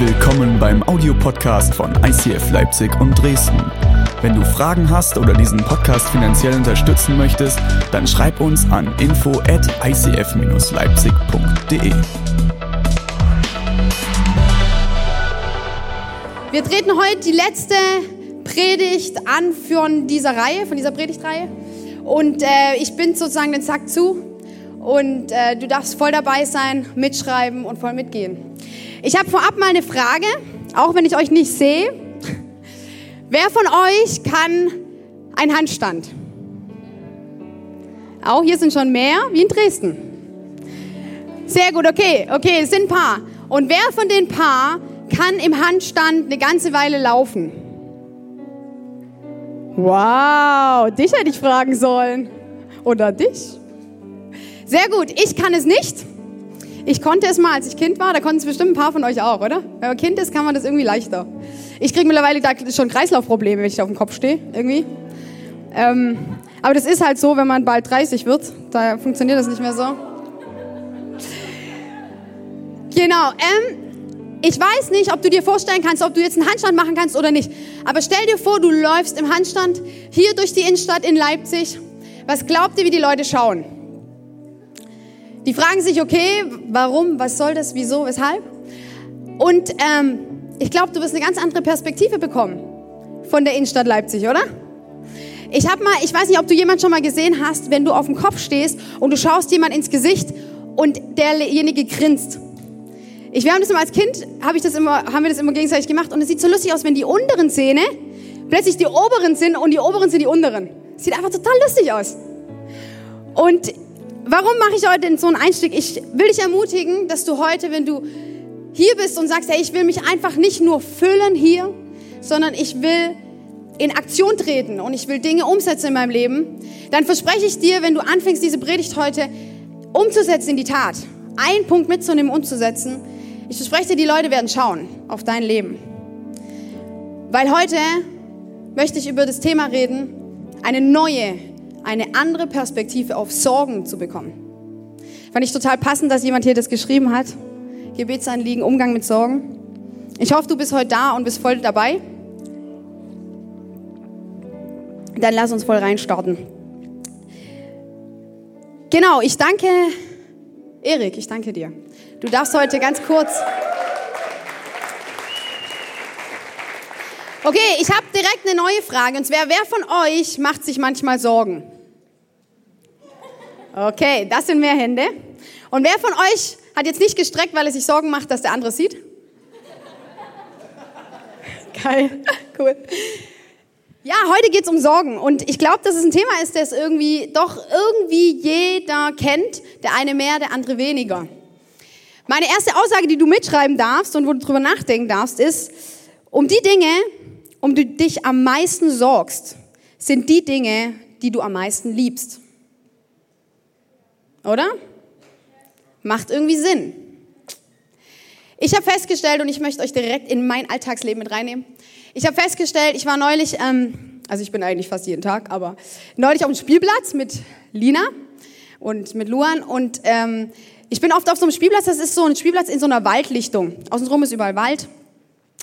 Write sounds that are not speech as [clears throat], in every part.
Willkommen beim Audiopodcast von ICF Leipzig und Dresden. Wenn du Fragen hast oder diesen Podcast finanziell unterstützen möchtest, dann schreib uns an info at icf-leipzig.de. Wir treten heute die letzte Predigt an von dieser Reihe, von dieser Predigtreihe. Und äh, ich bin sozusagen den Sack zu. Und äh, du darfst voll dabei sein, mitschreiben und voll mitgehen. Ich habe vorab mal eine Frage, auch wenn ich euch nicht sehe. Wer von euch kann einen Handstand? Auch hier sind schon mehr, wie in Dresden. Sehr gut, okay, okay, es sind ein paar. Und wer von den paar kann im Handstand eine ganze Weile laufen? Wow, dich hätte ich fragen sollen. Oder dich? Sehr gut, ich kann es nicht. Ich konnte es mal, als ich Kind war, da konnten es bestimmt ein paar von euch auch, oder? Wenn man Kind ist, kann man das irgendwie leichter. Ich kriege mittlerweile da schon Kreislaufprobleme, wenn ich auf dem Kopf stehe, irgendwie. Ähm, aber das ist halt so, wenn man bald 30 wird, da funktioniert das nicht mehr so. Genau, ähm, ich weiß nicht, ob du dir vorstellen kannst, ob du jetzt einen Handstand machen kannst oder nicht. Aber stell dir vor, du läufst im Handstand hier durch die Innenstadt in Leipzig. Was glaubt ihr, wie die Leute schauen? Die fragen sich, okay, warum, was soll das, wieso, weshalb? Und ähm, ich glaube, du wirst eine ganz andere Perspektive bekommen von der Innenstadt Leipzig, oder? Ich habe mal, ich weiß nicht, ob du jemand schon mal gesehen hast, wenn du auf dem Kopf stehst und du schaust jemand ins Gesicht und derjenige grinst. Ich, wir haben das immer als Kind, hab ich das immer, haben wir das immer gegenseitig gemacht und es sieht so lustig aus, wenn die unteren Zähne plötzlich die oberen sind und die oberen sind die unteren. Sieht einfach total lustig aus. Und warum mache ich heute so einen Einstieg? Ich will dich ermutigen, dass du heute, wenn du hier bist und sagst, hey, ich will mich einfach nicht nur füllen hier, sondern ich will in Aktion treten und ich will Dinge umsetzen in meinem Leben, dann verspreche ich dir, wenn du anfängst, diese Predigt heute umzusetzen in die Tat, einen Punkt mitzunehmen, umzusetzen, ich verspreche dir, die Leute werden schauen auf dein Leben. Weil heute möchte ich über das Thema reden, eine neue eine andere Perspektive auf Sorgen zu bekommen. Fand ich total passend, dass jemand hier das geschrieben hat. Gebetsanliegen, Umgang mit Sorgen. Ich hoffe, du bist heute da und bist voll dabei. Dann lass uns voll reinstarten. Genau, ich danke Erik, ich danke dir. Du darfst heute ganz kurz Okay, ich habe direkt eine neue Frage. Und zwar, wer von euch macht sich manchmal Sorgen? Okay, das sind mehr Hände. Und wer von euch hat jetzt nicht gestreckt, weil er sich Sorgen macht, dass der andere sieht? [laughs] Geil, cool. Ja, heute geht es um Sorgen und ich glaube, dass es ein Thema ist, das irgendwie doch irgendwie jeder kennt, der eine mehr, der andere weniger. Meine erste Aussage, die du mitschreiben darfst und wo du drüber nachdenken darfst, ist, um die Dinge, um die dich am meisten sorgst, sind die Dinge, die du am meisten liebst. Oder? Macht irgendwie Sinn. Ich habe festgestellt, und ich möchte euch direkt in mein Alltagsleben mit reinnehmen. Ich habe festgestellt, ich war neulich, ähm, also ich bin eigentlich fast jeden Tag, aber neulich auf dem Spielplatz mit Lina und mit Luan. Und ähm, ich bin oft auf so einem Spielplatz, das ist so ein Spielplatz in so einer Waldlichtung. Außenrum ist überall Wald.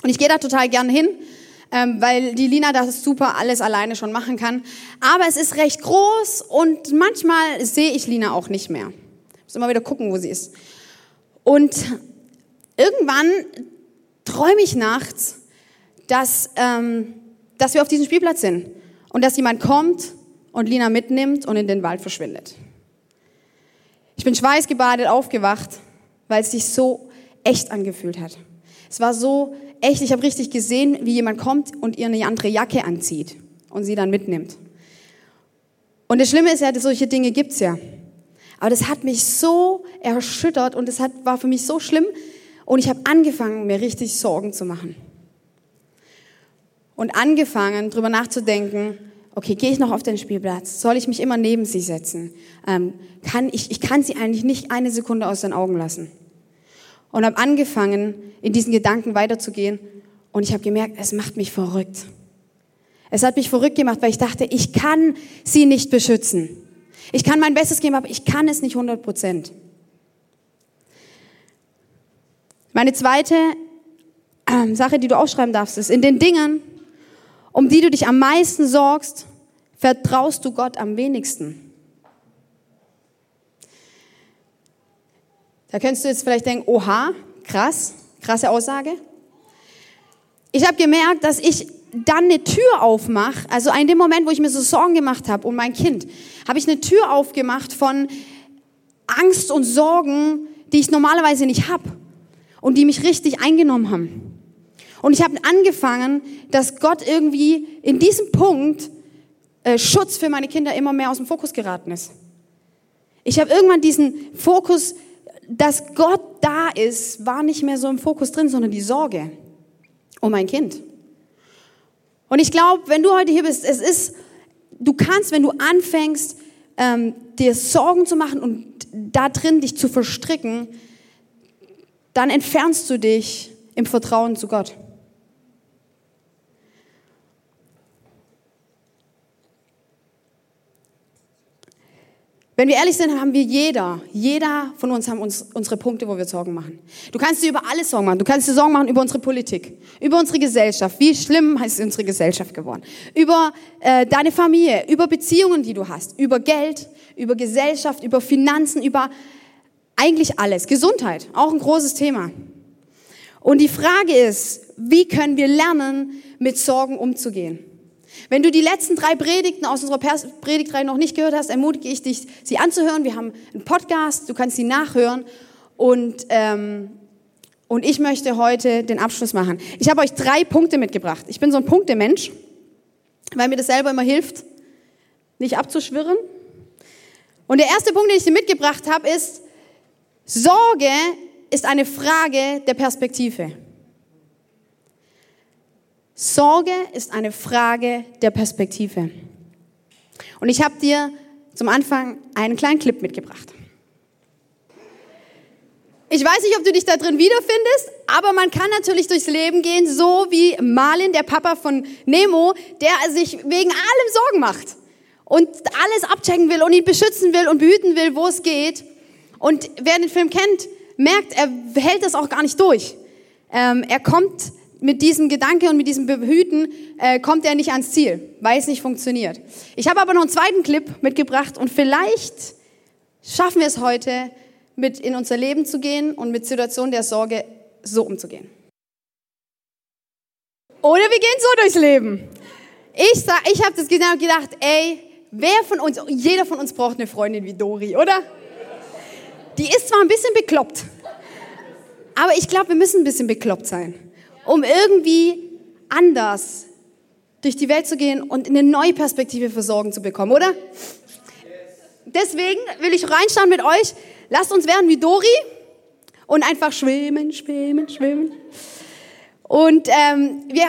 Und ich gehe da total gern hin, ähm, weil die Lina das super alles alleine schon machen kann. Aber es ist recht groß und manchmal sehe ich Lina auch nicht mehr. Ich muss immer wieder gucken, wo sie ist. Und irgendwann träume ich nachts, dass, ähm, dass wir auf diesem Spielplatz sind und dass jemand kommt und Lina mitnimmt und in den Wald verschwindet. Ich bin schweißgebadet aufgewacht, weil es sich so echt angefühlt hat. Es war so echt, ich habe richtig gesehen, wie jemand kommt und ihr eine andere Jacke anzieht und sie dann mitnimmt. Und das Schlimme ist ja, solche Dinge gibt's ja. Aber das hat mich so erschüttert und das hat, war für mich so schlimm. Und ich habe angefangen, mir richtig Sorgen zu machen. Und angefangen, drüber nachzudenken, okay, gehe ich noch auf den Spielplatz? Soll ich mich immer neben sie setzen? Ähm, kann ich, ich kann sie eigentlich nicht eine Sekunde aus den Augen lassen und habe angefangen, in diesen Gedanken weiterzugehen. Und ich habe gemerkt, es macht mich verrückt. Es hat mich verrückt gemacht, weil ich dachte, ich kann sie nicht beschützen. Ich kann mein Bestes geben, aber ich kann es nicht 100 Prozent. Meine zweite äh, Sache, die du aufschreiben darfst, ist, in den Dingen, um die du dich am meisten sorgst, vertraust du Gott am wenigsten. Da könntest du jetzt vielleicht denken, oha, krass, krasse Aussage. Ich habe gemerkt, dass ich dann eine Tür aufmache, also in dem Moment, wo ich mir so Sorgen gemacht habe um mein Kind, habe ich eine Tür aufgemacht von Angst und Sorgen, die ich normalerweise nicht habe und die mich richtig eingenommen haben. Und ich habe angefangen, dass Gott irgendwie in diesem Punkt äh, Schutz für meine Kinder immer mehr aus dem Fokus geraten ist. Ich habe irgendwann diesen Fokus, dass Gott da ist, war nicht mehr so im Fokus drin, sondern die Sorge um mein Kind. Und ich glaube, wenn du heute hier bist, es ist, du kannst, wenn du anfängst, ähm, dir Sorgen zu machen und da drin dich zu verstricken, dann entfernst du dich im Vertrauen zu Gott. Wenn wir ehrlich sind, haben wir jeder, jeder von uns haben uns unsere Punkte, wo wir Sorgen machen. Du kannst dir über alles Sorgen machen. Du kannst dir Sorgen machen über unsere Politik, über unsere Gesellschaft. Wie schlimm ist unsere Gesellschaft geworden? Über äh, deine Familie, über Beziehungen, die du hast, über Geld, über Gesellschaft, über Finanzen, über eigentlich alles. Gesundheit, auch ein großes Thema. Und die Frage ist, wie können wir lernen, mit Sorgen umzugehen? Wenn du die letzten drei Predigten aus unserer Predigtreihe noch nicht gehört hast, ermutige ich dich, sie anzuhören. Wir haben einen Podcast, du kannst sie nachhören. Und, ähm, und ich möchte heute den Abschluss machen. Ich habe euch drei Punkte mitgebracht. Ich bin so ein Punktemensch, weil mir das selber immer hilft, nicht abzuschwirren. Und der erste Punkt, den ich dir mitgebracht habe, ist, Sorge ist eine Frage der Perspektive. Sorge ist eine Frage der Perspektive. Und ich habe dir zum Anfang einen kleinen Clip mitgebracht. Ich weiß nicht, ob du dich da drin wiederfindest, aber man kann natürlich durchs Leben gehen, so wie Marlin, der Papa von Nemo, der sich wegen allem Sorgen macht und alles abchecken will und ihn beschützen will und behüten will, wo es geht. Und wer den Film kennt, merkt, er hält das auch gar nicht durch. Ähm, er kommt mit diesem Gedanke und mit diesem Behüten äh, kommt er nicht ans Ziel, weil es nicht funktioniert. Ich habe aber noch einen zweiten Clip mitgebracht und vielleicht schaffen wir es heute, mit in unser Leben zu gehen und mit Situationen der Sorge so umzugehen. Oder wir gehen so durchs Leben. Ich, ich habe das genau gedacht, ey, wer von uns, jeder von uns braucht eine Freundin wie Dori, oder? Die ist zwar ein bisschen bekloppt, aber ich glaube, wir müssen ein bisschen bekloppt sein um irgendwie anders durch die Welt zu gehen und eine neue Perspektive für Sorgen zu bekommen, oder? Deswegen will ich reinschauen mit euch. Lasst uns werden wie Dori und einfach schwimmen, schwimmen, schwimmen. Und ähm, wir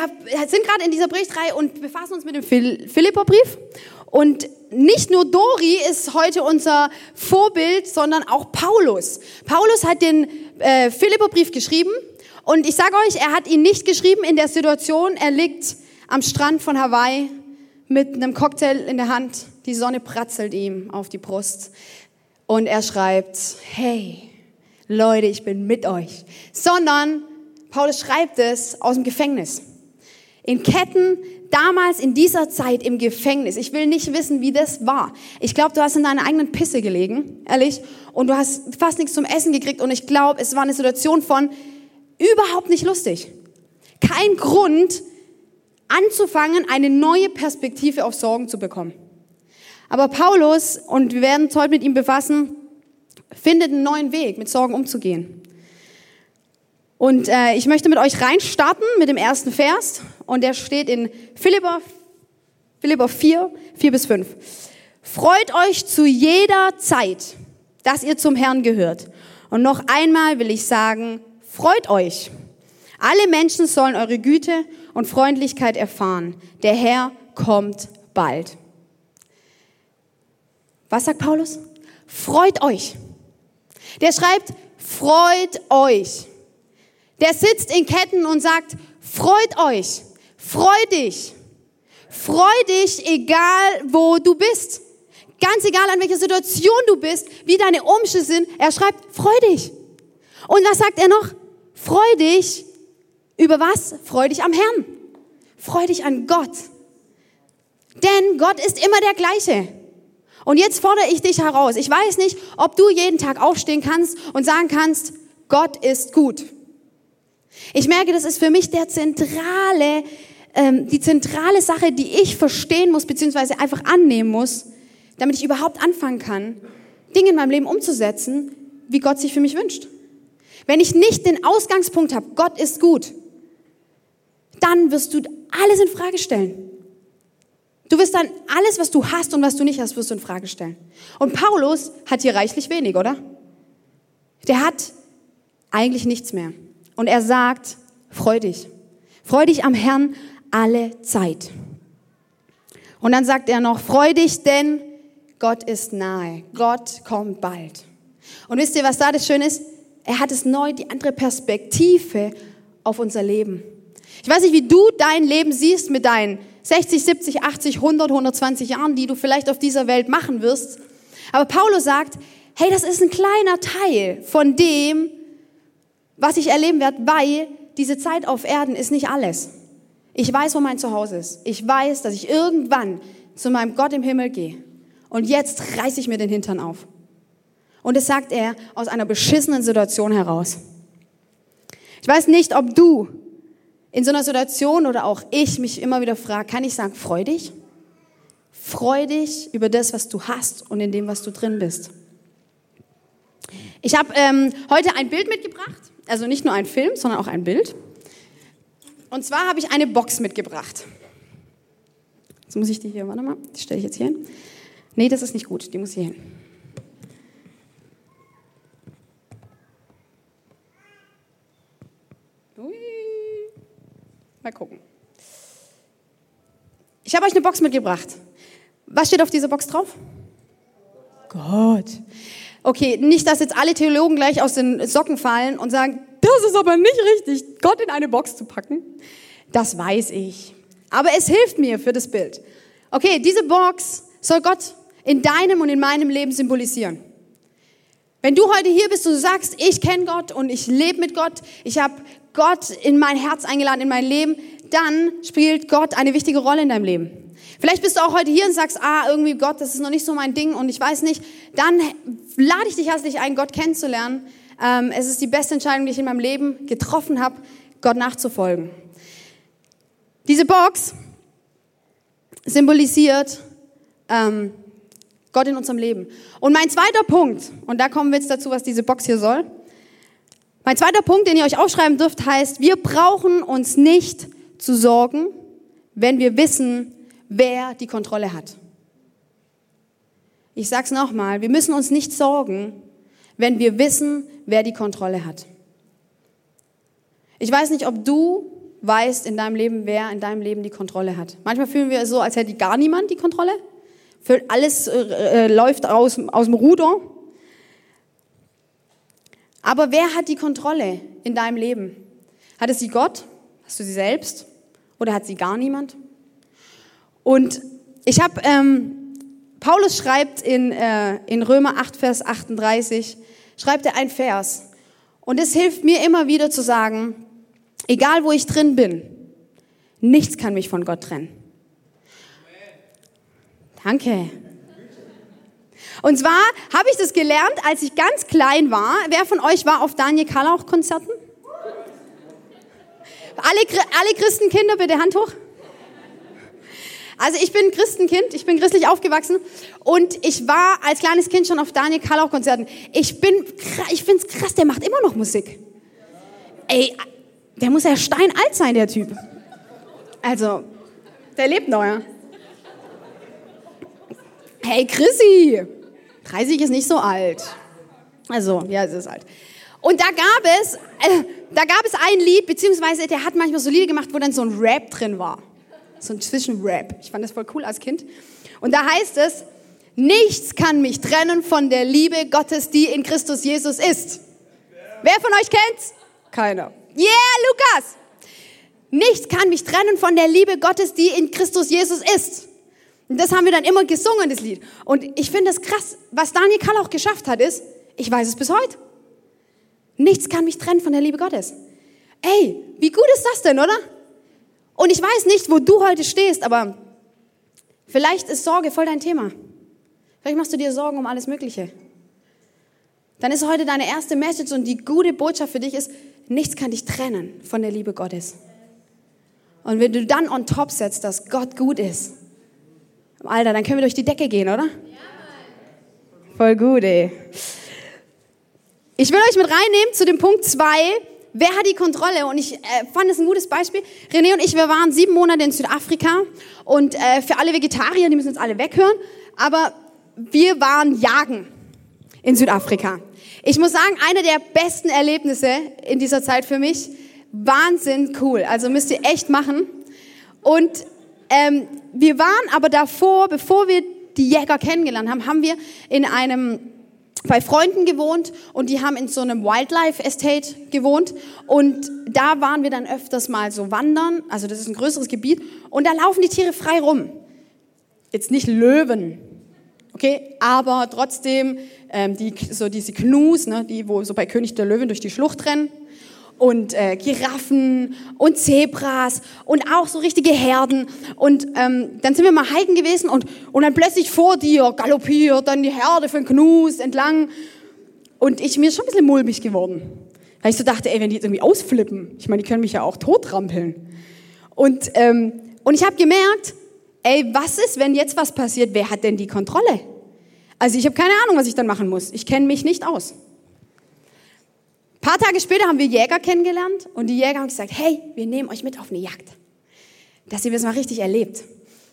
sind gerade in dieser Berichtreihe und befassen uns mit dem Philipperbrief. Und nicht nur Dori ist heute unser Vorbild, sondern auch Paulus. Paulus hat den äh, Philipperbrief geschrieben und ich sage euch, er hat ihn nicht geschrieben in der Situation, er liegt am Strand von Hawaii mit einem Cocktail in der Hand, die Sonne pratzelt ihm auf die Brust und er schreibt, hey, Leute, ich bin mit euch. Sondern Paulus schreibt es aus dem Gefängnis. In Ketten, damals in dieser Zeit im Gefängnis. Ich will nicht wissen, wie das war. Ich glaube, du hast in deiner eigenen Pisse gelegen, ehrlich, und du hast fast nichts zum Essen gekriegt und ich glaube, es war eine Situation von, Überhaupt nicht lustig. Kein Grund, anzufangen, eine neue Perspektive auf Sorgen zu bekommen. Aber Paulus, und wir werden uns heute mit ihm befassen, findet einen neuen Weg, mit Sorgen umzugehen. Und äh, ich möchte mit euch reinstarten mit dem ersten Vers. Und der steht in Philipper, Philipper 4, 4 bis 5. Freut euch zu jeder Zeit, dass ihr zum Herrn gehört. Und noch einmal will ich sagen, Freut euch. Alle Menschen sollen eure Güte und Freundlichkeit erfahren. Der Herr kommt bald. Was sagt Paulus? Freut euch. Der schreibt, freut euch. Der sitzt in Ketten und sagt, freut euch, freu dich, freu dich, egal wo du bist. Ganz egal, an welcher Situation du bist, wie deine Umstände sind. Er schreibt, freu dich. Und was sagt er noch? Freu dich Über was? Freu dich am Herrn. Freu dich an Gott. Denn Gott ist immer der gleiche. Und jetzt fordere ich dich heraus. Ich weiß nicht, ob du jeden Tag aufstehen kannst und sagen kannst, Gott ist gut. Ich merke, das ist für mich der zentrale, ähm, die zentrale Sache, die ich verstehen muss, beziehungsweise einfach annehmen muss, damit ich überhaupt anfangen kann, Dinge in meinem Leben umzusetzen, wie Gott sich für mich wünscht. Wenn ich nicht den Ausgangspunkt habe, Gott ist gut, dann wirst du alles in Frage stellen. Du wirst dann alles, was du hast und was du nicht hast, wirst du in Frage stellen. Und Paulus hat hier reichlich wenig, oder? Der hat eigentlich nichts mehr. Und er sagt, freu dich. Freu dich am Herrn alle Zeit. Und dann sagt er noch, freu dich, denn Gott ist nahe. Gott kommt bald. Und wisst ihr, was da das Schöne ist? Er hat es neu, die andere Perspektive auf unser Leben. Ich weiß nicht, wie du dein Leben siehst mit deinen 60, 70, 80, 100, 120 Jahren, die du vielleicht auf dieser Welt machen wirst. Aber Paulus sagt, hey, das ist ein kleiner Teil von dem, was ich erleben werde, weil diese Zeit auf Erden ist nicht alles. Ich weiß, wo mein Zuhause ist. Ich weiß, dass ich irgendwann zu meinem Gott im Himmel gehe. Und jetzt reiße ich mir den Hintern auf. Und das sagt er aus einer beschissenen Situation heraus. Ich weiß nicht, ob du in so einer Situation oder auch ich mich immer wieder frage, kann ich sagen, freu dich? Freu dich über das, was du hast und in dem, was du drin bist. Ich habe ähm, heute ein Bild mitgebracht, also nicht nur ein Film, sondern auch ein Bild. Und zwar habe ich eine Box mitgebracht. Jetzt muss ich die hier, warte mal, die stelle ich jetzt hier hin. Nee, das ist nicht gut, die muss hier hin. Mal gucken. Ich habe euch eine Box mitgebracht. Was steht auf dieser Box drauf? Gott. Okay, nicht, dass jetzt alle Theologen gleich aus den Socken fallen und sagen, das ist aber nicht richtig, Gott in eine Box zu packen. Das weiß ich. Aber es hilft mir für das Bild. Okay, diese Box soll Gott in deinem und in meinem Leben symbolisieren. Wenn du heute hier bist und du sagst, ich kenne Gott und ich lebe mit Gott, ich habe Gott in mein Herz eingeladen, in mein Leben, dann spielt Gott eine wichtige Rolle in deinem Leben. Vielleicht bist du auch heute hier und sagst, ah, irgendwie Gott, das ist noch nicht so mein Ding und ich weiß nicht. Dann lade ich dich herzlich ein, Gott kennenzulernen. Ähm, es ist die beste Entscheidung, die ich in meinem Leben getroffen habe, Gott nachzufolgen. Diese Box symbolisiert ähm, Gott in unserem Leben. Und mein zweiter Punkt, und da kommen wir jetzt dazu, was diese Box hier soll. Mein zweiter Punkt, den ihr euch aufschreiben dürft, heißt, wir brauchen uns nicht zu sorgen, wenn wir wissen, wer die Kontrolle hat. Ich sag's nochmal, wir müssen uns nicht sorgen, wenn wir wissen, wer die Kontrolle hat. Ich weiß nicht, ob du weißt in deinem Leben, wer in deinem Leben die Kontrolle hat. Manchmal fühlen wir es so, als hätte gar niemand die Kontrolle. Alles äh, äh, läuft aus, aus dem Ruder. Aber wer hat die Kontrolle in deinem Leben? Hat es sie Gott? Hast du sie selbst? Oder hat sie gar niemand? Und ich habe, ähm, Paulus schreibt in, äh, in Römer 8, Vers 38, schreibt er ein Vers. Und es hilft mir immer wieder zu sagen, egal wo ich drin bin, nichts kann mich von Gott trennen. Danke. Und zwar habe ich das gelernt, als ich ganz klein war. Wer von euch war auf Daniel Karlauch Konzerten? Alle, alle Christenkinder, bitte Hand hoch. Also ich bin Christenkind, ich bin christlich aufgewachsen und ich war als kleines Kind schon auf Daniel Karlauch Konzerten. Ich bin, ich find's krass, der macht immer noch Musik. Ey, der muss ja steinalt sein, der Typ. Also, der lebt noch, ja. Hey Chrissy, 30 ist nicht so alt. Also, ja, es ist alt. Und da gab es, äh, da gab es ein Lied, beziehungsweise der hat manchmal so Lieder gemacht, wo dann so ein Rap drin war. So ein Zwischenrap. Ich fand das voll cool als Kind. Und da heißt es, nichts kann mich trennen von der Liebe Gottes, die in Christus Jesus ist. Wer von euch kennt's? Keiner. Yeah, Lukas! Nichts kann mich trennen von der Liebe Gottes, die in Christus Jesus ist. Und das haben wir dann immer gesungen, das Lied. Und ich finde es krass, was Daniel Kall auch geschafft hat, ist, ich weiß es bis heute. Nichts kann mich trennen von der Liebe Gottes. Ey, wie gut ist das denn, oder? Und ich weiß nicht, wo du heute stehst, aber vielleicht ist Sorge voll dein Thema. Vielleicht machst du dir Sorgen um alles Mögliche. Dann ist heute deine erste Message und die gute Botschaft für dich ist, nichts kann dich trennen von der Liebe Gottes. Und wenn du dann on top setzt, dass Gott gut ist, Alter, dann können wir durch die Decke gehen, oder? Ja. Voll gut, ey. Ich will euch mit reinnehmen zu dem Punkt zwei. Wer hat die Kontrolle? Und ich äh, fand es ein gutes Beispiel. René und ich, wir waren sieben Monate in Südafrika. Und äh, für alle Vegetarier, die müssen jetzt alle weghören. Aber wir waren jagen in Südafrika. Ich muss sagen, eine der besten Erlebnisse in dieser Zeit für mich. Wahnsinn cool. Also müsst ihr echt machen. Und ähm, wir waren aber davor, bevor wir die Jäger kennengelernt haben, haben wir in einem bei Freunden gewohnt und die haben in so einem Wildlife Estate gewohnt. Und da waren wir dann öfters mal so wandern, also das ist ein größeres Gebiet. Und da laufen die Tiere frei rum. Jetzt nicht Löwen, okay, aber trotzdem ähm, die, so diese Knus, ne, die wo so bei König der Löwen durch die Schlucht rennen und äh, Giraffen und Zebras und auch so richtige Herden. Und ähm, dann sind wir mal hiken gewesen und, und dann plötzlich vor dir galoppiert dann die Herde von Knus entlang. Und ich mir schon ein bisschen mulmig geworden. Weil ich so dachte, ey, wenn die jetzt irgendwie ausflippen, ich meine, die können mich ja auch totrampeln. Und, ähm, und ich habe gemerkt, ey, was ist, wenn jetzt was passiert? Wer hat denn die Kontrolle? Also ich habe keine Ahnung, was ich dann machen muss. Ich kenne mich nicht aus. Ein paar Tage später haben wir Jäger kennengelernt und die Jäger haben gesagt, hey, wir nehmen euch mit auf eine Jagd, dass ihr das mal richtig erlebt.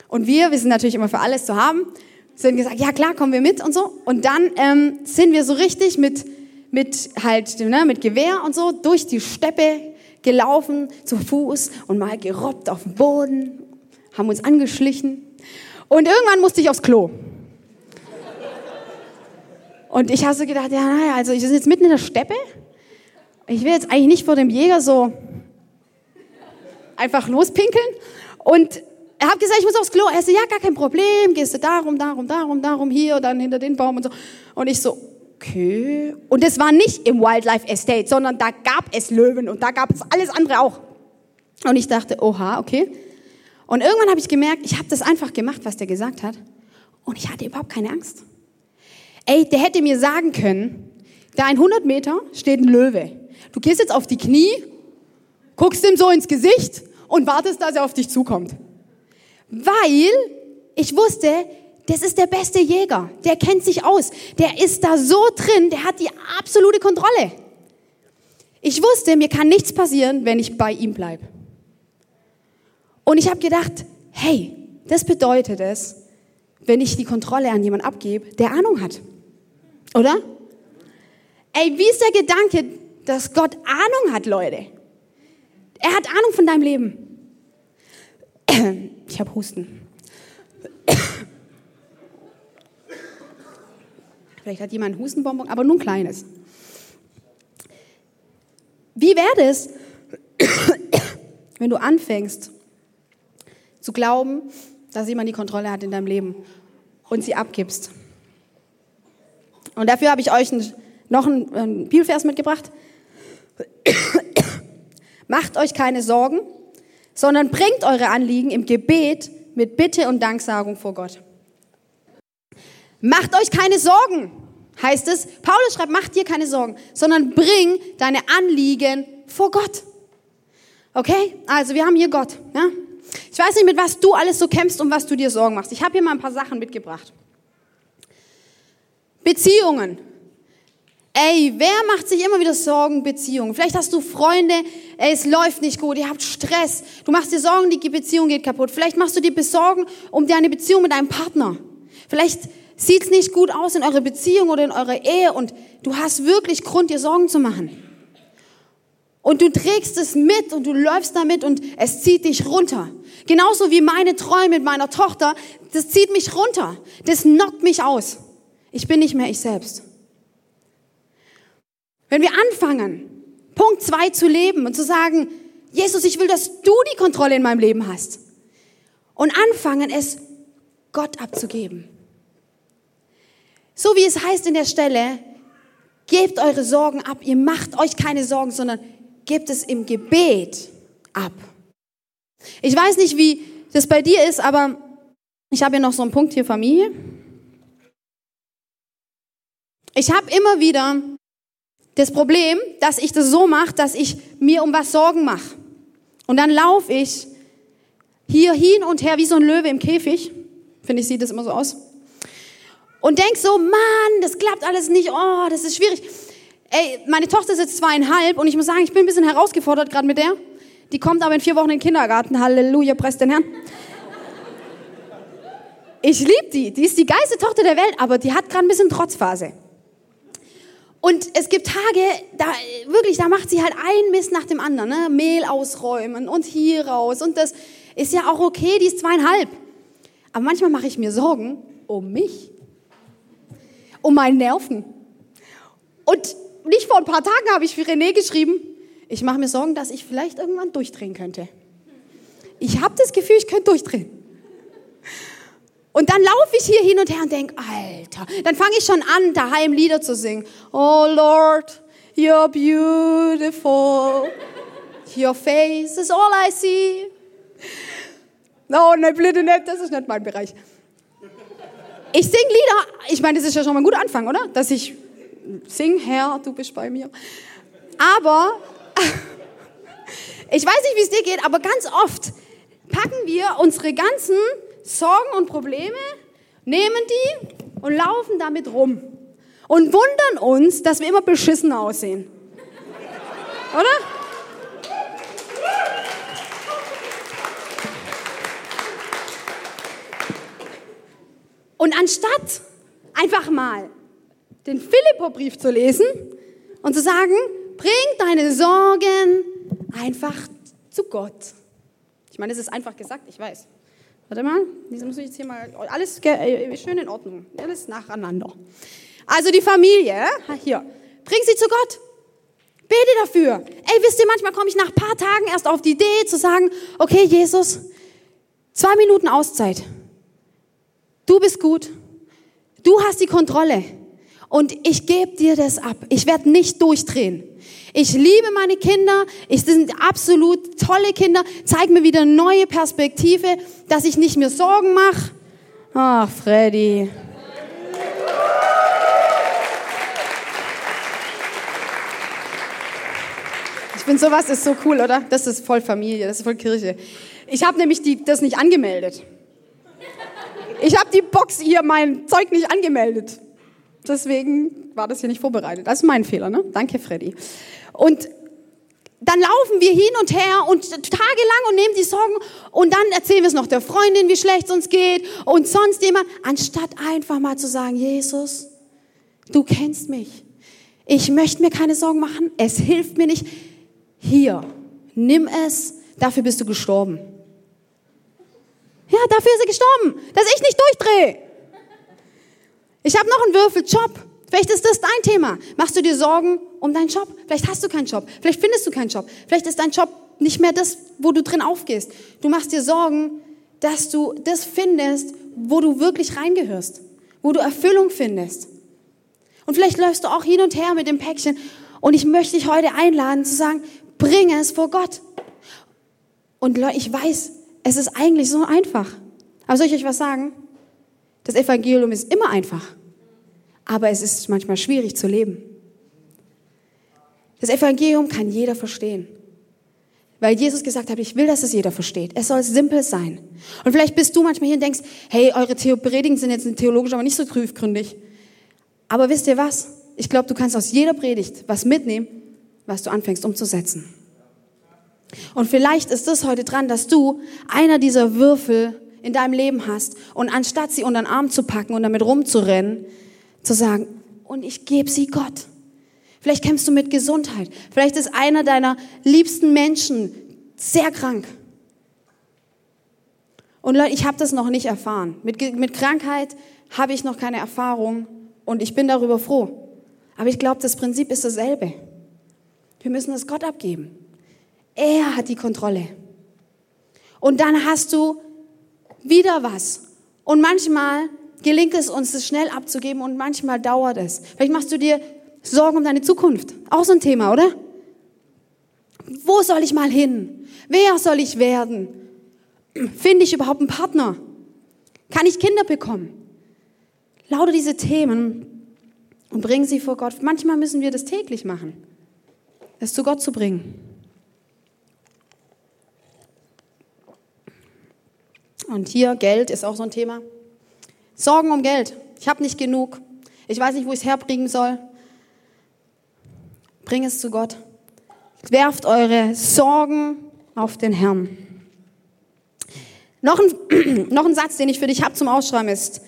Und wir, wir sind natürlich immer für alles zu haben, sind gesagt, ja klar, kommen wir mit und so. Und dann ähm, sind wir so richtig mit, mit halt, ne, mit Gewehr und so durch die Steppe gelaufen, zu Fuß und mal gerobbt auf dem Boden, haben uns angeschlichen. Und irgendwann musste ich aufs Klo. Und ich habe so gedacht, ja, naja, also ich bin jetzt mitten in der Steppe ich will jetzt eigentlich nicht vor dem Jäger so einfach lospinkeln. Und er hat gesagt, ich muss aufs Klo. Er so, ja, gar kein Problem. Gehst du darum, darum, darum, darum, hier, dann hinter den Baum und so. Und ich so, okay. Und das war nicht im Wildlife Estate, sondern da gab es Löwen und da gab es alles andere auch. Und ich dachte, oha, okay. Und irgendwann habe ich gemerkt, ich habe das einfach gemacht, was der gesagt hat. Und ich hatte überhaupt keine Angst. Ey, der hätte mir sagen können, da in 100 Meter steht ein Löwe. Du gehst jetzt auf die Knie, guckst ihm so ins Gesicht und wartest, dass er auf dich zukommt. Weil ich wusste, das ist der beste Jäger. Der kennt sich aus. Der ist da so drin, der hat die absolute Kontrolle. Ich wusste, mir kann nichts passieren, wenn ich bei ihm bleibe. Und ich habe gedacht, hey, das bedeutet es, wenn ich die Kontrolle an jemanden abgebe, der Ahnung hat. Oder? Ey, wie ist der Gedanke, dass Gott Ahnung hat, Leute. Er hat Ahnung von deinem Leben. [clears throat] Ich habe Husten. [clears throat] Vielleicht hat jemand ein Hustenbonbon, aber nur ein kleines. Wie wäre es, [clears throat] wenn du anfängst zu glauben, dass jemand die Kontrolle hat in deinem Leben und sie abgibst? Und dafür habe ich euch noch einen Bibelvers mitgebracht. [coughs] Macht euch keine Sorgen, sondern bringt eure Anliegen im Gebet mit Bitte und Danksagung vor Gott. Macht euch keine Sorgen, heißt es. Paulus schreibt, macht dir keine Sorgen, sondern bring deine Anliegen vor Gott. Okay? Also wir haben hier Gott. Ja? Ich weiß nicht, mit was du alles so kämpfst und was du dir Sorgen machst. Ich habe hier mal ein paar Sachen mitgebracht. Beziehungen. Ey, wer macht sich immer wieder Sorgen, Beziehungen? Vielleicht hast du Freunde, ey, es läuft nicht gut, ihr habt Stress. Du machst dir Sorgen, die Beziehung geht kaputt. Vielleicht machst du dir Besorgen um deine Beziehung mit deinem Partner. Vielleicht sieht's nicht gut aus in eurer Beziehung oder in eurer Ehe und du hast wirklich Grund, dir Sorgen zu machen. Und du trägst es mit und du läufst damit und es zieht dich runter. Genauso wie meine Träume mit meiner Tochter, das zieht mich runter. Das knockt mich aus. Ich bin nicht mehr ich selbst. Wenn wir anfangen, Punkt zwei zu leben und zu sagen, Jesus, ich will, dass du die Kontrolle in meinem Leben hast. Und anfangen, es Gott abzugeben. So wie es heißt in der Stelle, gebt eure Sorgen ab, ihr macht euch keine Sorgen, sondern gibt es im Gebet ab. Ich weiß nicht, wie das bei dir ist, aber ich habe hier noch so einen Punkt hier Familie. Ich habe immer wieder das Problem, dass ich das so mache, dass ich mir um was Sorgen mache. Und dann laufe ich hier hin und her wie so ein Löwe im Käfig. Finde ich, sieht das immer so aus. Und denk so, Mann, das klappt alles nicht. Oh, das ist schwierig. Ey, meine Tochter ist jetzt zweieinhalb und ich muss sagen, ich bin ein bisschen herausgefordert gerade mit der. Die kommt aber in vier Wochen in den Kindergarten. Halleluja, preis den Herrn. Ich liebe die. Die ist die geilste Tochter der Welt, aber die hat gerade ein bisschen Trotzphase. Und es gibt Tage, da wirklich, da macht sie halt ein Mist nach dem anderen, ne? Mehl ausräumen und hier raus und das ist ja auch okay, die ist zweieinhalb. Aber manchmal mache ich mir Sorgen um mich, um meine Nerven. Und nicht vor ein paar Tagen habe ich für René geschrieben, ich mache mir Sorgen, dass ich vielleicht irgendwann durchdrehen könnte. Ich habe das Gefühl, ich könnte durchdrehen. Und dann laufe ich hier hin und her und denke, Alter, dann fange ich schon an, daheim Lieder zu singen. Oh Lord, you're beautiful. Your face is all I see. No, ne, bitte nicht, das ist nicht mein Bereich. Ich singe Lieder, ich meine, das ist ja schon mal ein guter Anfang, oder? Dass ich sing, Herr, du bist bei mir. Aber, [laughs] ich weiß nicht, wie es dir geht, aber ganz oft packen wir unsere ganzen Sorgen und Probleme, nehmen die und laufen damit rum und wundern uns, dass wir immer beschissen aussehen. Oder? Und anstatt einfach mal den Philipperbrief zu lesen und zu sagen, bring deine Sorgen einfach zu Gott. Ich meine, es ist einfach gesagt, ich weiß. Warte mal, diese muss ich jetzt hier mal, alles äh, schön in Ordnung, alles nacheinander. Also die Familie, hier, bring sie zu Gott. Bete dafür. Ey, wisst ihr, manchmal komme ich nach ein paar Tagen erst auf die Idee zu sagen, okay, Jesus, zwei Minuten Auszeit. Du bist gut. Du hast die Kontrolle. Und ich gebe dir das ab. Ich werde nicht durchdrehen. Ich liebe meine Kinder. Ich sind absolut tolle Kinder. Zeig mir wieder neue Perspektive, dass ich nicht mehr Sorgen mache. Ach, Freddy. Ich finde, sowas ist so cool, oder? Das ist voll Familie, das ist voll Kirche. Ich habe nämlich die, das nicht angemeldet. Ich habe die Box hier, mein Zeug nicht angemeldet. Deswegen war das hier nicht vorbereitet. Das ist mein Fehler, ne? Danke, Freddy. Und dann laufen wir hin und her und tagelang und nehmen die Sorgen und dann erzählen wir es noch der Freundin, wie schlecht es uns geht und sonst jemand, anstatt einfach mal zu sagen, Jesus, du kennst mich. Ich möchte mir keine Sorgen machen. Es hilft mir nicht. Hier, nimm es. Dafür bist du gestorben. Ja, dafür ist er gestorben, dass ich nicht durchdrehe. Ich habe noch einen Würfeljob. Vielleicht ist das dein Thema. Machst du dir Sorgen um deinen Job? Vielleicht hast du keinen Job. Vielleicht findest du keinen Job. Vielleicht ist dein Job nicht mehr das, wo du drin aufgehst. Du machst dir Sorgen, dass du das findest, wo du wirklich reingehörst, wo du Erfüllung findest. Und vielleicht läufst du auch hin und her mit dem Päckchen. Und ich möchte dich heute einladen zu sagen, bringe es vor Gott. Und ich weiß, es ist eigentlich so einfach. Aber soll ich euch was sagen? Das Evangelium ist immer einfach aber es ist manchmal schwierig zu leben. Das Evangelium kann jeder verstehen. Weil Jesus gesagt hat, ich will, dass es jeder versteht. Es soll simpel sein. Und vielleicht bist du manchmal hier und denkst, hey, eure Predigen sind jetzt theologisch aber nicht so tiefgründig. Aber wisst ihr was? Ich glaube, du kannst aus jeder Predigt was mitnehmen, was du anfängst umzusetzen. Und vielleicht ist es heute dran, dass du einer dieser Würfel in deinem Leben hast und anstatt sie unter den Arm zu packen und damit rumzurennen, zu sagen, und ich gebe sie Gott. Vielleicht kämpfst du mit Gesundheit. Vielleicht ist einer deiner liebsten Menschen sehr krank. Und Leute, ich habe das noch nicht erfahren. Mit, mit Krankheit habe ich noch keine Erfahrung und ich bin darüber froh. Aber ich glaube, das Prinzip ist dasselbe. Wir müssen es Gott abgeben. Er hat die Kontrolle. Und dann hast du wieder was. Und manchmal gelingt es uns, es schnell abzugeben und manchmal dauert es. Vielleicht machst du dir Sorgen um deine Zukunft. Auch so ein Thema, oder? Wo soll ich mal hin? Wer soll ich werden? Finde ich überhaupt einen Partner? Kann ich Kinder bekommen? Lauter diese Themen und bringen sie vor Gott. Manchmal müssen wir das täglich machen, es zu Gott zu bringen. Und hier Geld ist auch so ein Thema. Sorgen um Geld. Ich habe nicht genug. Ich weiß nicht, wo ich es herbringen soll. Bring es zu Gott. Werft eure Sorgen auf den Herrn. Noch ein, [clears throat] noch ein Satz, den ich für dich habe zum Ausschreiben ist,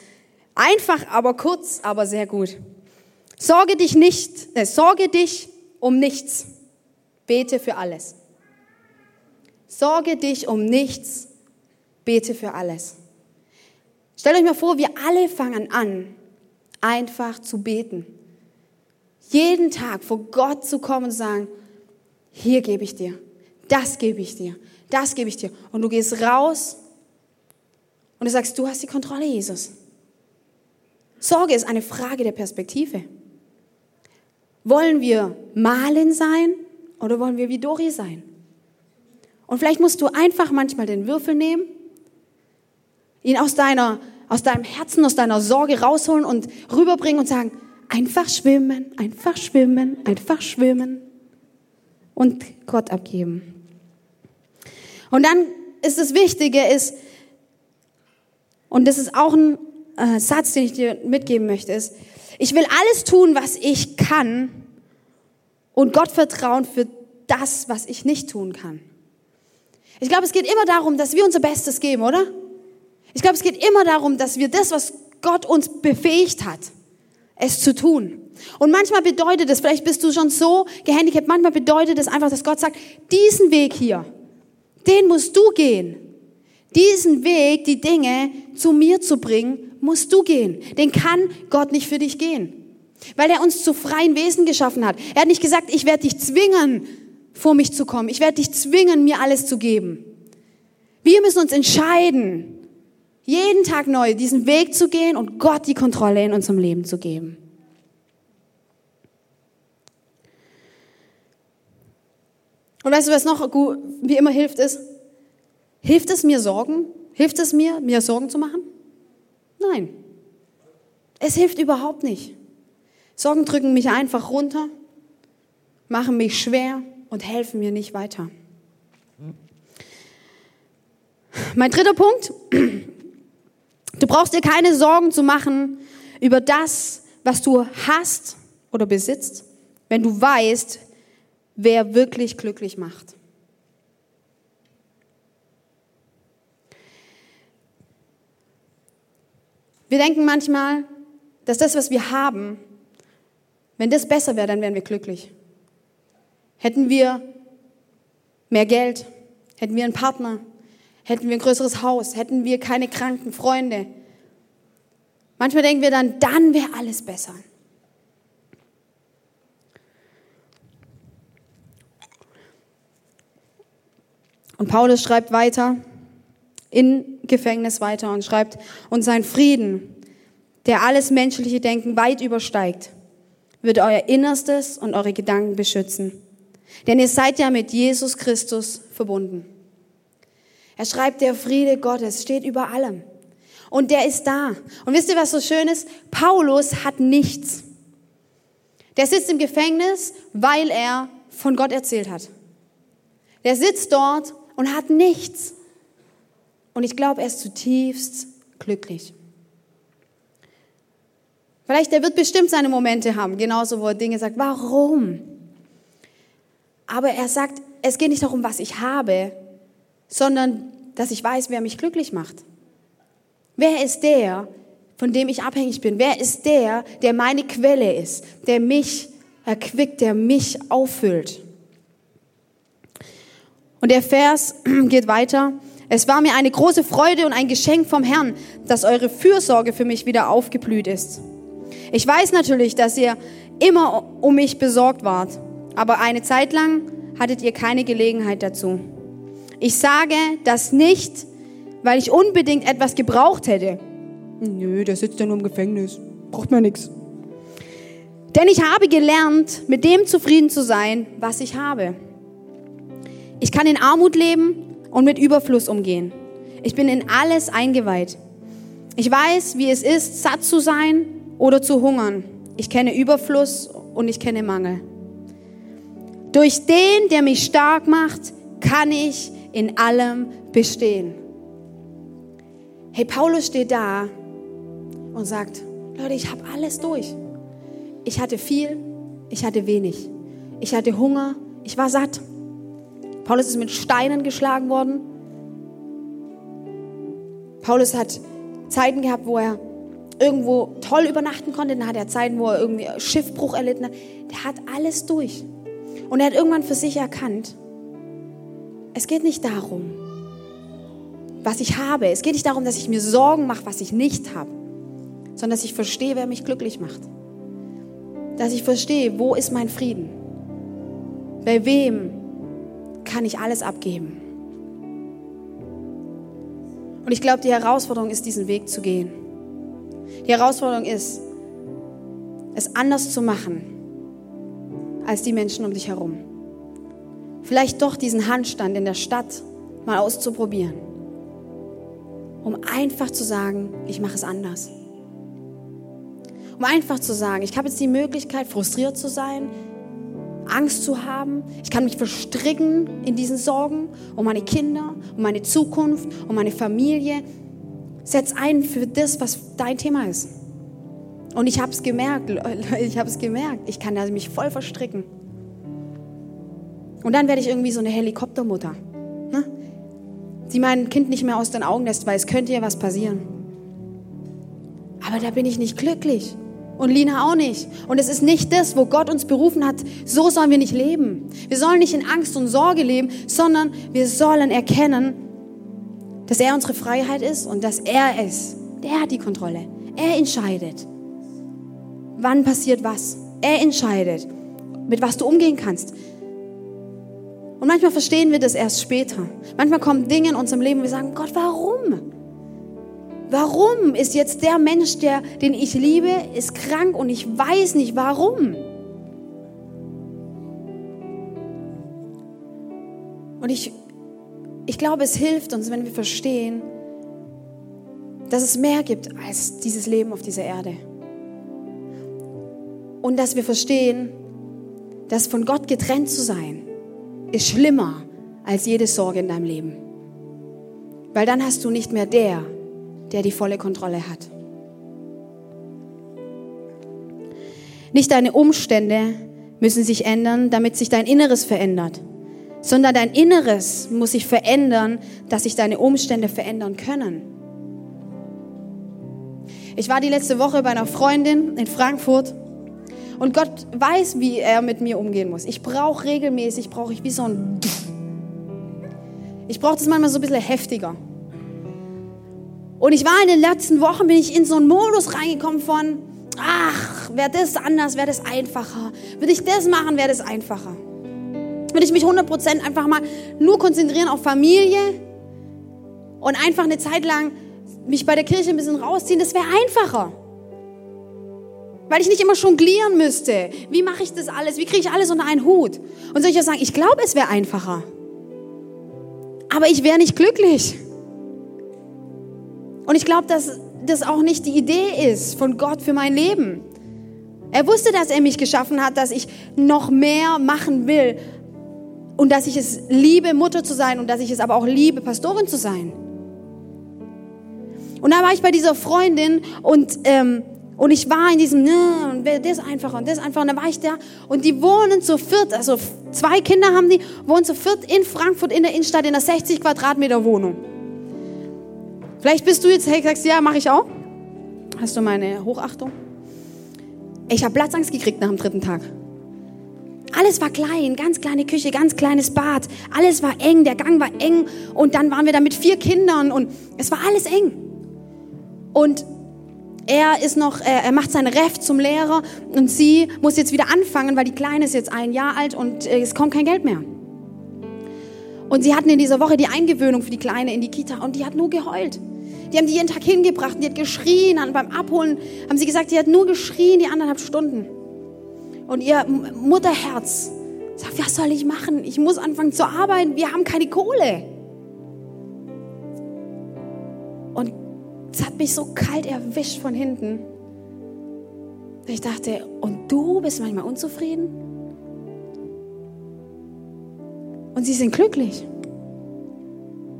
einfach, aber kurz, aber sehr gut. Sorge dich nicht, äh, sorge dich um nichts. Bete für alles. Sorge dich um nichts. Bete für alles. Stellt euch mal vor, wir alle fangen an, einfach zu beten. Jeden Tag vor Gott zu kommen und sagen, hier gebe ich dir, das gebe ich dir, das gebe ich dir. Und du gehst raus und du sagst, du hast die Kontrolle, Jesus. Sorge ist eine Frage der Perspektive. Wollen wir Malen sein oder wollen wir wie Dori sein? Und vielleicht musst du einfach manchmal den Würfel nehmen, ihn aus deiner, aus deinem Herzen, aus deiner Sorge rausholen und rüberbringen und sagen, einfach schwimmen, einfach schwimmen, einfach schwimmen und Gott abgeben. Und dann ist das Wichtige ist, und das ist auch ein äh, Satz, den ich dir mitgeben möchte, ist, ich will alles tun, was ich kann und Gott vertrauen für das, was ich nicht tun kann. Ich glaube, es geht immer darum, dass wir unser Bestes geben, oder? Ich glaube, es geht immer darum, dass wir das, was Gott uns befähigt hat, es zu tun. Und manchmal bedeutet es, vielleicht bist du schon so gehandicapt, manchmal bedeutet es einfach, dass Gott sagt, diesen Weg hier, den musst du gehen. Diesen Weg, die Dinge zu mir zu bringen, musst du gehen. Den kann Gott nicht für dich gehen. Weil er uns zu freien Wesen geschaffen hat. Er hat nicht gesagt, ich werde dich zwingen, vor mich zu kommen. Ich werde dich zwingen, mir alles zu geben. Wir müssen uns entscheiden, jeden Tag neu diesen Weg zu gehen und Gott die Kontrolle in unserem Leben zu geben. Und weißt du, was noch gut, wie immer hilft ist? Hilft es mir Sorgen? Hilft es mir, mir Sorgen zu machen? Nein. Es hilft überhaupt nicht. Sorgen drücken mich einfach runter, machen mich schwer und helfen mir nicht weiter. Mein dritter Punkt. [clears throat] Du brauchst dir keine Sorgen zu machen über das, was du hast oder besitzt, wenn du weißt, wer wirklich glücklich macht. Wir denken manchmal, dass das, was wir haben, wenn das besser wäre, dann wären wir glücklich. Hätten wir mehr Geld, hätten wir einen Partner, hätten wir ein größeres Haus, hätten wir keine kranken Freunde. Manchmal denken wir dann, dann wäre alles besser. Und Paulus schreibt weiter, in Gefängnis weiter und schreibt, und sein Frieden, der alles menschliche Denken weit übersteigt, wird euer Innerstes und eure Gedanken beschützen. Denn ihr seid ja mit Jesus Christus verbunden. Er schreibt, der Friede Gottes steht über allem. Und der ist da. Und wisst ihr, was so schön ist? Paulus hat nichts. Der sitzt im Gefängnis, weil er von Gott erzählt hat. Der sitzt dort und hat nichts. Und ich glaube, er ist zutiefst glücklich. Vielleicht, er wird bestimmt seine Momente haben, genauso wo er Dinge sagt, warum? Aber er sagt, es geht nicht darum, was ich habe, sondern dass ich weiß, wer mich glücklich macht. Wer ist der, von dem ich abhängig bin? Wer ist der, der meine Quelle ist, der mich erquickt, der mich auffüllt? Und der Vers [clears throat] geht weiter. Es war mir eine große Freude und ein Geschenk vom Herrn, dass eure Fürsorge für mich wieder aufgeblüht ist. Ich weiß natürlich, dass ihr immer um mich besorgt wart, aber eine Zeit lang hattet ihr keine Gelegenheit dazu. Ich sage das nicht, weil ich unbedingt etwas gebraucht hätte. Nö, der sitzt ja nur im Gefängnis. Braucht mir nichts. Denn ich habe gelernt, mit dem zufrieden zu sein, was ich habe. Ich kann in Armut leben und mit Überfluss umgehen. Ich bin in alles eingeweiht. Ich weiß, wie es ist, satt zu sein oder zu hungern. Ich kenne Überfluss und ich kenne Mangel. Durch den, der mich stark macht, kann ich in allem bestehen. Hey, Paulus steht da und sagt, Leute, ich habe alles durch. Ich hatte viel, ich hatte wenig. Ich hatte Hunger, ich war satt. Paulus ist mit Steinen geschlagen worden. Paulus hat Zeiten gehabt, wo er irgendwo toll übernachten konnte. Dann hat er Zeiten, wo er irgendwie Schiffbruch erlitten hat. Der hat alles durch. Und er hat irgendwann für sich erkannt, es geht nicht darum, was ich habe. Es geht nicht darum, dass ich mir Sorgen mache, was ich nicht habe, sondern dass ich verstehe, wer mich glücklich macht. Dass ich verstehe, wo ist mein Frieden? Bei wem kann ich alles abgeben? Und ich glaube, die Herausforderung ist, diesen Weg zu gehen. Die Herausforderung ist, es anders zu machen als die Menschen um dich herum. Vielleicht doch diesen Handstand in der Stadt mal auszuprobieren, um einfach zu sagen, ich mache es anders. Um einfach zu sagen, ich habe jetzt die Möglichkeit, frustriert zu sein, Angst zu haben. Ich kann mich verstricken in diesen Sorgen um meine Kinder, um meine Zukunft, um meine Familie. Setz ein für das, was dein Thema ist. Und ich habe es gemerkt, [laughs] ich habe es gemerkt, ich kann da mich voll verstricken. Und dann werde ich irgendwie so eine Helikoptermutter, ne? die mein Kind nicht mehr aus den Augen lässt, weil es könnte ja was passieren. Aber da bin ich nicht glücklich. Und Lina auch nicht. Und es ist nicht das, wo Gott uns berufen hat. So sollen wir nicht leben. Wir sollen nicht in Angst und Sorge leben, sondern wir sollen erkennen, dass er unsere Freiheit ist und dass er ist. Der hat die Kontrolle. Er entscheidet, wann passiert was. Er entscheidet, mit was du umgehen kannst. Und manchmal verstehen wir das erst später. Manchmal kommen Dinge in unserem Leben und wir sagen, Gott, warum? Warum ist jetzt der Mensch, der, den ich liebe, ist krank und ich weiß nicht warum? Und ich, ich glaube, es hilft uns, wenn wir verstehen, dass es mehr gibt als dieses Leben auf dieser Erde. Und dass wir verstehen, dass von Gott getrennt zu sein, ist schlimmer als jede Sorge in deinem Leben. Weil dann hast du nicht mehr der, der die volle Kontrolle hat. Nicht deine Umstände müssen sich ändern, damit sich dein Inneres verändert, sondern dein Inneres muss sich verändern, dass sich deine Umstände verändern können. Ich war die letzte Woche bei einer Freundin in Frankfurt und Gott weiß, wie er mit mir umgehen muss. Ich brauche regelmäßig, brauche ich wie so ein... Ich brauche das manchmal so ein bisschen heftiger. Und ich war in den letzten Wochen, bin ich in so einen Modus reingekommen von, ach, wäre das anders, wäre das einfacher. Würde ich das machen, wäre das einfacher. Würde ich mich 100% einfach mal nur konzentrieren auf Familie und einfach eine Zeit lang mich bei der Kirche ein bisschen rausziehen, das wäre einfacher. Weil ich nicht immer jonglieren müsste. Wie mache ich das alles? Wie kriege ich alles unter einen Hut? Und soll ich ja sagen, ich glaube, es wäre einfacher. Aber ich wäre nicht glücklich. Und ich glaube, dass das auch nicht die Idee ist von Gott für mein Leben. Er wusste, dass er mich geschaffen hat, dass ich noch mehr machen will und dass ich es liebe, Mutter zu sein und dass ich es aber auch liebe, Pastorin zu sein. Und da war ich bei dieser Freundin und, ähm, und ich war in diesem, ne, und das einfacher und das einfacher. Und da war ich da und die wohnen zu viert, also zwei Kinder haben die, wohnen zu viert in Frankfurt in der Innenstadt in einer 60 Quadratmeter Wohnung. Vielleicht bist du jetzt, hey, sagst ja, mache ich auch. Hast du meine Hochachtung? Ich habe Platzangst gekriegt nach dem dritten Tag. Alles war klein, ganz kleine Küche, ganz kleines Bad. Alles war eng, der Gang war eng und dann waren wir da mit vier Kindern und es war alles eng. Und er ist noch, er macht seine Ref zum Lehrer und sie muss jetzt wieder anfangen, weil die Kleine ist jetzt ein Jahr alt und äh, es kommt kein Geld mehr. Und sie hatten in dieser Woche die Eingewöhnung für die Kleine in die Kita und die hat nur geheult. Die haben die jeden Tag hingebracht und die hat geschrien. Und beim Abholen haben sie gesagt, die hat nur geschrien die anderthalb Stunden. Und ihr Mutterherz Sag, was soll ich machen? Ich muss anfangen zu arbeiten. Wir haben keine Kohle. Es hat mich so kalt erwischt von hinten. Ich dachte, und du bist manchmal unzufrieden? Und sie sind glücklich.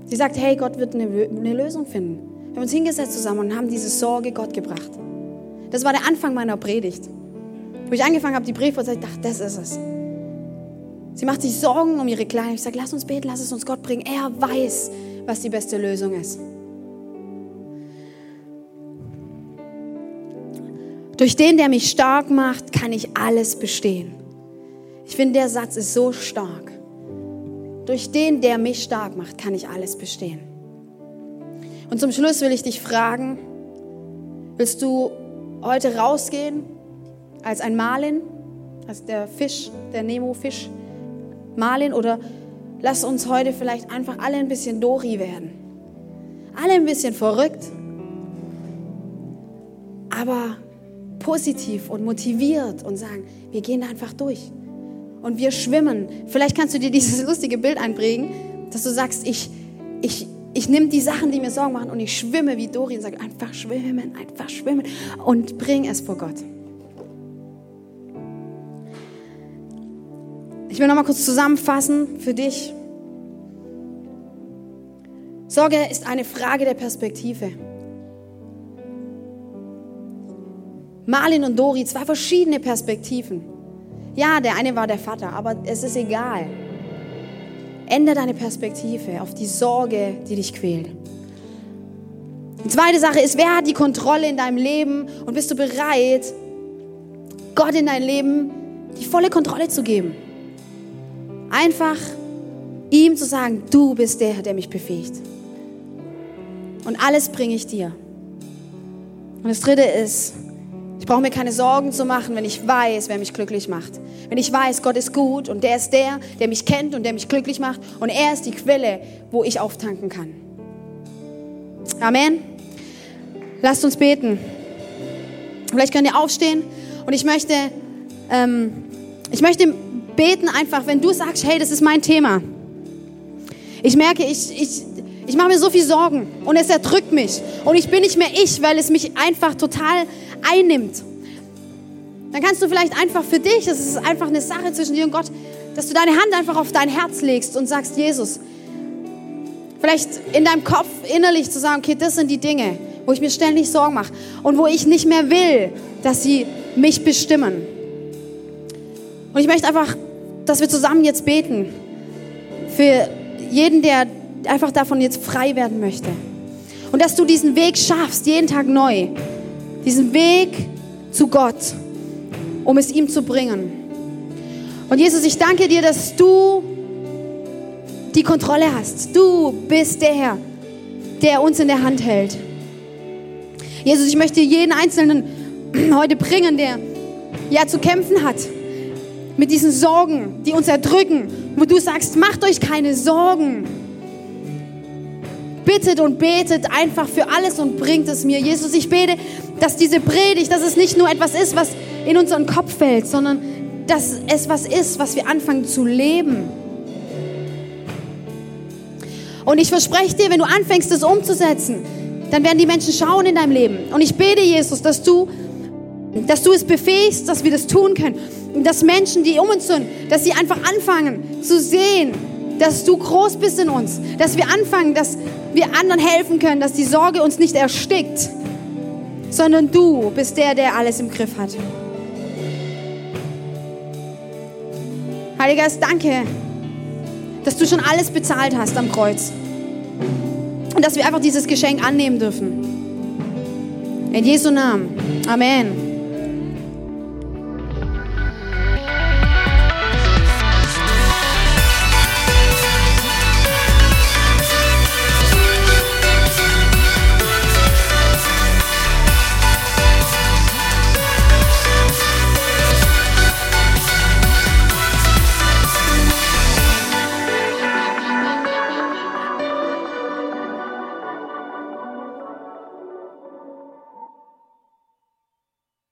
Sie sagt, hey, Gott wird eine, eine Lösung finden. Wir haben uns hingesetzt zusammen und haben diese Sorge Gott gebracht. Das war der Anfang meiner Predigt. Wo ich angefangen habe, die ich dachte, das ist es. Sie macht sich Sorgen um ihre Kleinen. Ich sage, lass uns beten, lass es uns Gott bringen. Er weiß, was die beste Lösung ist. Durch den, der mich stark macht, kann ich alles bestehen. Ich finde, der Satz ist so stark. Durch den, der mich stark macht, kann ich alles bestehen. Und zum Schluss will ich dich fragen, willst du heute rausgehen als ein Marlin, als der Fisch, der Nemo-Fisch, Marlin, oder lass uns heute vielleicht einfach alle ein bisschen Dori werden. Alle ein bisschen verrückt, aber positiv und motiviert und sagen, wir gehen einfach durch und wir schwimmen. Vielleicht kannst du dir [laughs] dieses lustige Bild einprägen, dass du sagst, ich, ich, ich nehme die Sachen, die mir Sorgen machen und ich schwimme wie Dori und sage, einfach schwimmen, einfach schwimmen und bring es vor Gott. Ich will noch mal kurz zusammenfassen für dich. Sorge ist eine Frage der Perspektive. Marlin und Dori, zwei verschiedene Perspektiven. Ja, der eine war der Vater, aber es ist egal. Ändere deine Perspektive auf die Sorge, die dich quält. Die zweite Sache ist, wer hat die Kontrolle in deinem Leben und bist du bereit, Gott in dein Leben die volle Kontrolle zu geben? Einfach ihm zu sagen, du bist der, der mich befähigt. Und alles bringe ich dir. Und das dritte ist, ich brauche mir keine Sorgen zu machen, wenn ich weiß, wer mich glücklich macht. Wenn ich weiß, Gott ist gut und der ist der, der mich kennt und der mich glücklich macht und er ist die Quelle, wo ich auftanken kann. Amen. Lasst uns beten. Vielleicht könnt ihr aufstehen und ich möchte, ähm, ich möchte beten einfach, wenn du sagst, hey, das ist mein Thema. Ich merke, ich, ich, ich mache mir so viel Sorgen und es erdrückt mich und ich bin nicht mehr ich, weil es mich einfach total einnimmt. Dann kannst du vielleicht einfach für dich, das ist einfach eine Sache zwischen dir und Gott, dass du deine Hand einfach auf dein Herz legst und sagst, Jesus, vielleicht in deinem Kopf innerlich zu sagen, okay, das sind die Dinge, wo ich mir ständig Sorgen mache und wo ich nicht mehr will, dass sie mich bestimmen. Und ich möchte einfach, dass wir zusammen jetzt beten für jeden, der einfach davon jetzt frei werden möchte. Und dass du diesen Weg schaffst, jeden Tag neu. Diesen Weg zu Gott, um es ihm zu bringen. Und Jesus, ich danke dir, dass du die Kontrolle hast. Du bist der Herr, der uns in der Hand hält. Jesus, ich möchte jeden Einzelnen [clears throat] heute bringen, der ja zu kämpfen hat mit diesen Sorgen, die uns erdrücken, wo du sagst, macht euch keine Sorgen. Bittet und betet einfach für alles und bringt es mir. Jesus, ich bete, dass diese Predigt, dass es nicht nur etwas ist, was in unseren Kopf fällt, sondern dass es was ist, was wir anfangen zu leben. Und ich verspreche dir, wenn du anfängst, es umzusetzen, dann werden die Menschen schauen in deinem Leben. Und ich bete, Jesus, dass du, dass du es befähigst, dass wir das tun können. Und dass Menschen, die um uns sind, dass sie einfach anfangen zu sehen, dass du groß bist in uns. Dass wir anfangen, dass wir anderen helfen können, dass die Sorge uns nicht erstickt, sondern du bist der, der alles im Griff hat. Heiliger Geist, danke, dass du schon alles bezahlt hast am Kreuz. Und dass wir einfach dieses Geschenk annehmen dürfen. In Jesu Namen. Amen.